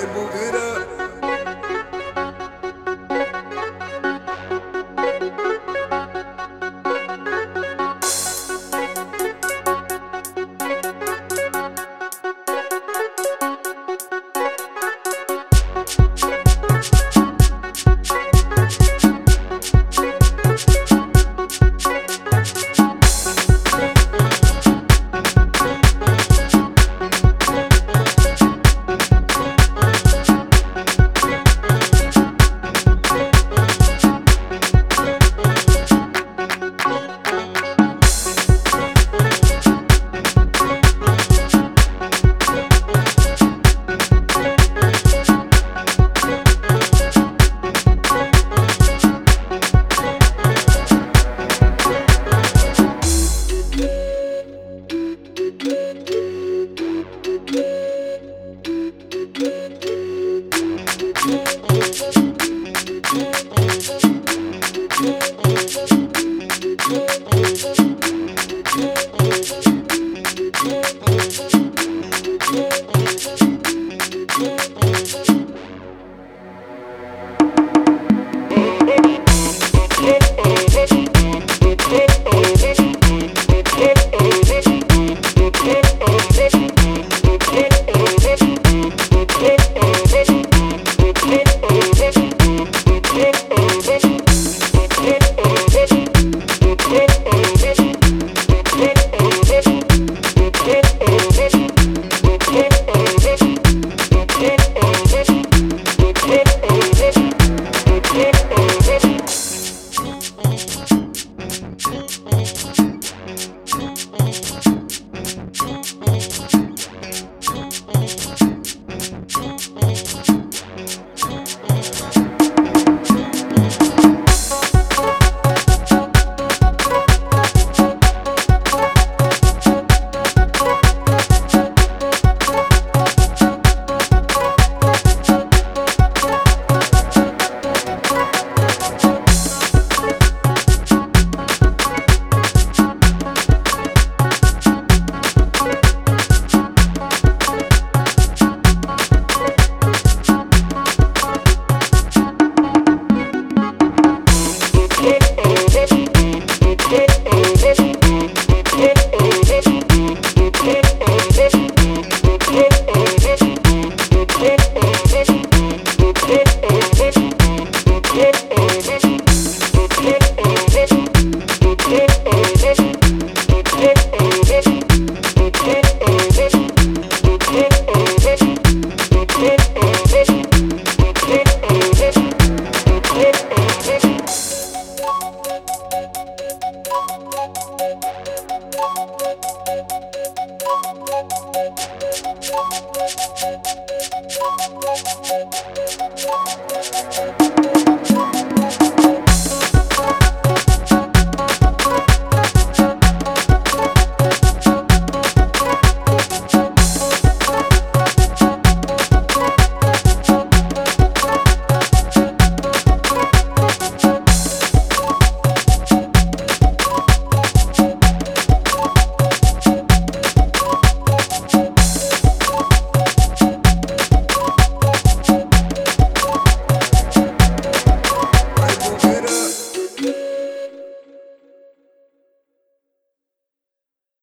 Hey, it up.